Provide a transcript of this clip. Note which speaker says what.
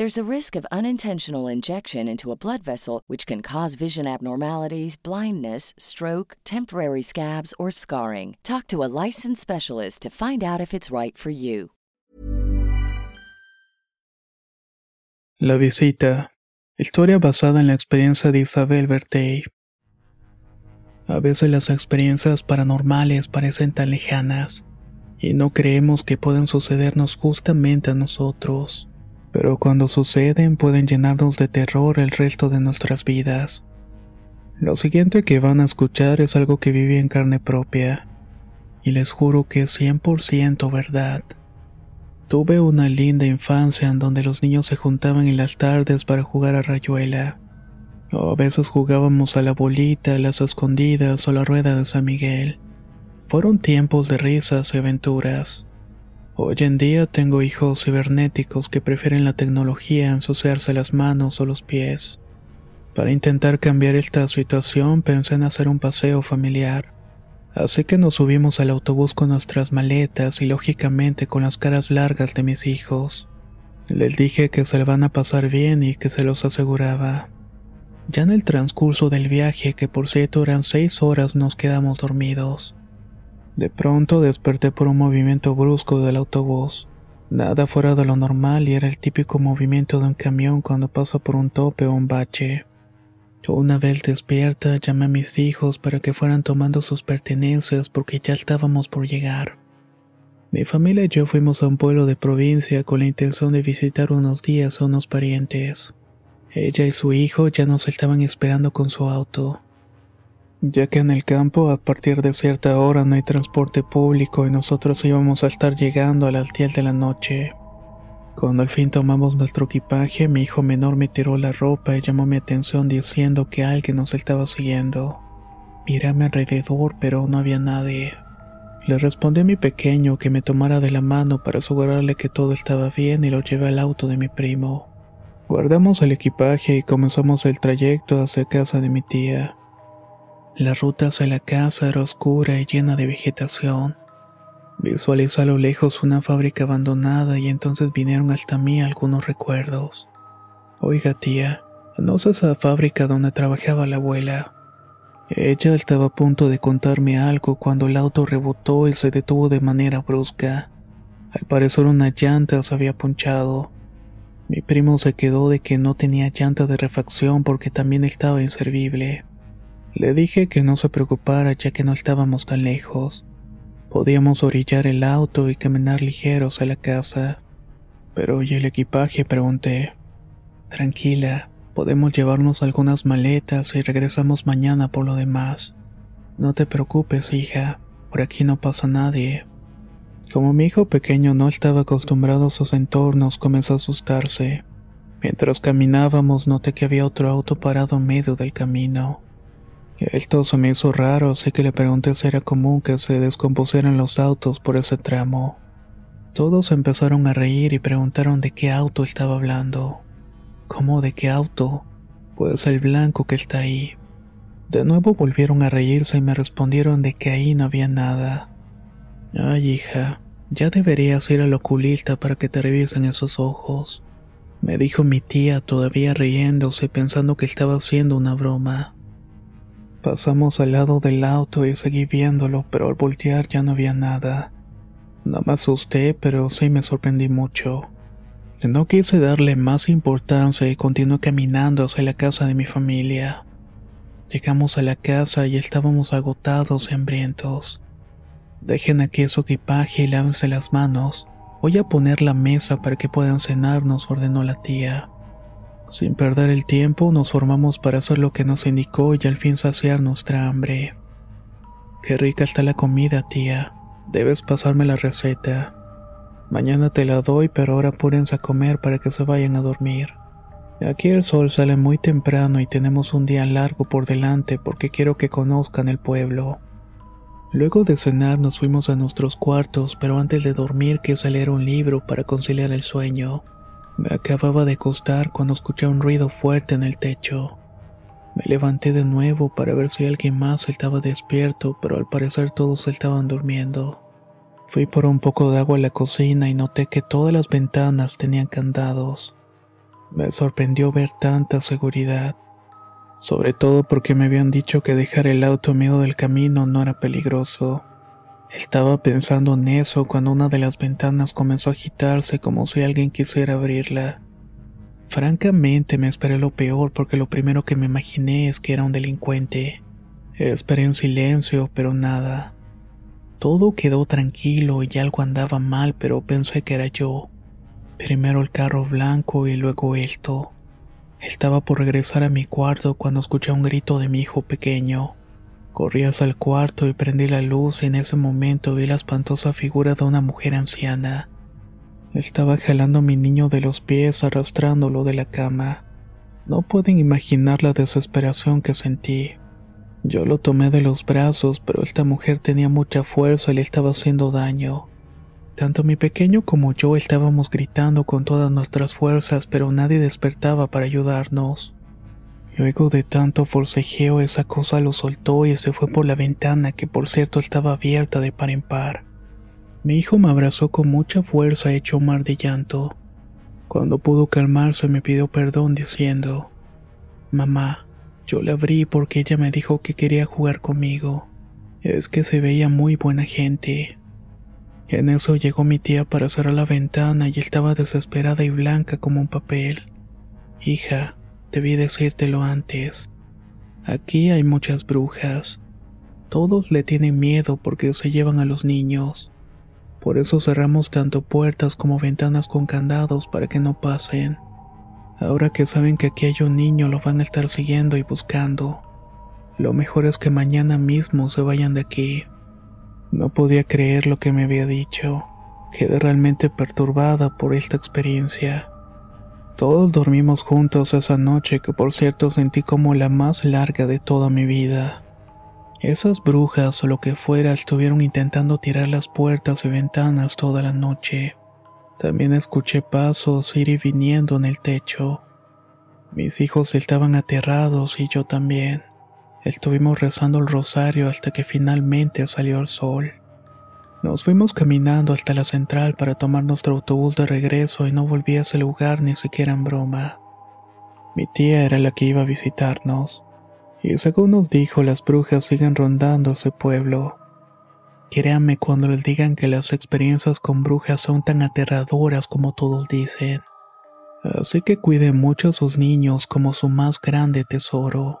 Speaker 1: There's a risk of unintentional injection into a blood vessel, which can cause vision abnormalities, blindness, stroke, temporary scabs, or scarring. Talk to a licensed specialist to find out if it's right for you.
Speaker 2: La visita. Historia basada en la experiencia de Isabel Bertey. A veces las experiencias paranormales parecen tan lejanas y no creemos que pueden sucedernos justamente a nosotros, pero cuando suceden pueden llenarnos de terror el resto de nuestras vidas. Lo siguiente que van a escuchar es algo que viví en carne propia, y les juro que es 100% verdad. Tuve una linda infancia en donde los niños se juntaban en las tardes para jugar a rayuela. O a veces jugábamos a la bolita, a las escondidas o la rueda de San Miguel. Fueron tiempos de risas y aventuras. Hoy en día tengo hijos cibernéticos que prefieren la tecnología a ensuciarse las manos o los pies. Para intentar cambiar esta situación pensé en hacer un paseo familiar. Así que nos subimos al autobús con nuestras maletas y lógicamente con las caras largas de mis hijos. Les dije que se le van a pasar bien y que se los aseguraba. Ya en el transcurso del viaje, que por cierto eran seis horas, nos quedamos dormidos. De pronto desperté por un movimiento brusco del autobús. Nada fuera de lo normal y era el típico movimiento de un camión cuando pasa por un tope o un bache. Una vez despierta, llamé a mis hijos para que fueran tomando sus pertenencias porque ya estábamos por llegar. Mi familia y yo fuimos a un pueblo de provincia con la intención de visitar unos días a unos parientes. Ella y su hijo ya nos estaban esperando con su auto. Ya que en el campo a partir de cierta hora no hay transporte público y nosotros íbamos a estar llegando a las 10 de la noche. Cuando al fin tomamos nuestro equipaje, mi hijo menor me tiró la ropa y llamó mi atención diciendo que alguien nos estaba siguiendo. Miré a mi alrededor, pero no había nadie. Le respondí a mi pequeño que me tomara de la mano para asegurarle que todo estaba bien y lo llevé al auto de mi primo. Guardamos el equipaje y comenzamos el trayecto hacia casa de mi tía. La ruta hacia la casa era oscura y llena de vegetación. Visualizé a lo lejos una fábrica abandonada y entonces vinieron hasta mí algunos recuerdos. Oiga tía, ¿no es esa fábrica donde trabajaba la abuela? Ella estaba a punto de contarme algo cuando el auto rebotó y se detuvo de manera brusca. Al parecer una llanta se había punchado. Mi primo se quedó de que no tenía llanta de refacción porque también estaba inservible. Le dije que no se preocupara ya que no estábamos tan lejos. Podíamos orillar el auto y caminar ligeros a la casa. Pero ¿y el equipaje? pregunté. Tranquila, podemos llevarnos algunas maletas y regresamos mañana por lo demás. No te preocupes, hija, por aquí no pasa nadie. Como mi hijo pequeño no estaba acostumbrado a sus entornos, comenzó a asustarse. Mientras caminábamos noté que había otro auto parado en medio del camino. Esto se me hizo raro, así que le pregunté si era común que se descompusieran los autos por ese tramo. Todos empezaron a reír y preguntaron de qué auto estaba hablando. ¿Cómo de qué auto? Pues el blanco que está ahí. De nuevo volvieron a reírse y me respondieron de que ahí no había nada. Ay, hija, ya deberías ir al oculista para que te revisen esos ojos. Me dijo mi tía todavía riéndose pensando que estaba haciendo una broma. Pasamos al lado del auto y seguí viéndolo, pero al voltear ya no había nada. No me asusté, pero sí me sorprendí mucho. No quise darle más importancia y continué caminando hacia la casa de mi familia. Llegamos a la casa y estábamos agotados y hambrientos. Dejen aquí su equipaje y lávense las manos. Voy a poner la mesa para que puedan cenar, nos ordenó la tía. Sin perder el tiempo, nos formamos para hacer lo que nos indicó y al fin saciar nuestra hambre. Qué rica está la comida, tía. Debes pasarme la receta. Mañana te la doy, pero ahora apúrense a comer para que se vayan a dormir. Aquí el sol sale muy temprano y tenemos un día largo por delante porque quiero que conozcan el pueblo. Luego de cenar nos fuimos a nuestros cuartos, pero antes de dormir quise leer un libro para conciliar el sueño. Me acababa de acostar cuando escuché un ruido fuerte en el techo. Me levanté de nuevo para ver si alguien más estaba despierto, pero al parecer todos estaban durmiendo. Fui por un poco de agua a la cocina y noté que todas las ventanas tenían candados. Me sorprendió ver tanta seguridad, sobre todo porque me habían dicho que dejar el auto en medio del camino no era peligroso. Estaba pensando en eso cuando una de las ventanas comenzó a agitarse como si alguien quisiera abrirla. Francamente me esperé lo peor porque lo primero que me imaginé es que era un delincuente. Esperé en silencio, pero nada. Todo quedó tranquilo y algo andaba mal, pero pensé que era yo. Primero el carro blanco y luego esto. Estaba por regresar a mi cuarto cuando escuché un grito de mi hijo pequeño. Corrí hacia el cuarto y prendí la luz y en ese momento vi la espantosa figura de una mujer anciana. Estaba jalando a mi niño de los pies arrastrándolo de la cama. No pueden imaginar la desesperación que sentí. Yo lo tomé de los brazos, pero esta mujer tenía mucha fuerza y le estaba haciendo daño. Tanto mi pequeño como yo estábamos gritando con todas nuestras fuerzas, pero nadie despertaba para ayudarnos. Luego de tanto forcejeo, esa cosa lo soltó y se fue por la ventana, que por cierto estaba abierta de par en par. Mi hijo me abrazó con mucha fuerza hecho un mar de llanto. Cuando pudo calmarse me pidió perdón diciendo, Mamá, yo le abrí porque ella me dijo que quería jugar conmigo. Es que se veía muy buena gente. En eso llegó mi tía para cerrar la ventana y estaba desesperada y blanca como un papel. Hija, debí decírtelo antes. Aquí hay muchas brujas. Todos le tienen miedo porque se llevan a los niños. Por eso cerramos tanto puertas como ventanas con candados para que no pasen. Ahora que saben que aquí hay un niño lo van a estar siguiendo y buscando. Lo mejor es que mañana mismo se vayan de aquí. No podía creer lo que me había dicho. Quedé realmente perturbada por esta experiencia. Todos dormimos juntos esa noche que por cierto sentí como la más larga de toda mi vida. Esas brujas o lo que fuera estuvieron intentando tirar las puertas y ventanas toda la noche. También escuché pasos ir y viniendo en el techo. Mis hijos estaban aterrados y yo también. Estuvimos rezando el rosario hasta que finalmente salió el sol. Nos fuimos caminando hasta la central para tomar nuestro autobús de regreso y no volví a ese lugar ni siquiera en broma. Mi tía era la que iba a visitarnos, y según nos dijo, las brujas siguen rondando ese pueblo. Créanme cuando les digan que las experiencias con brujas son tan aterradoras como todos dicen. Así que cuiden mucho a sus niños como su más grande tesoro.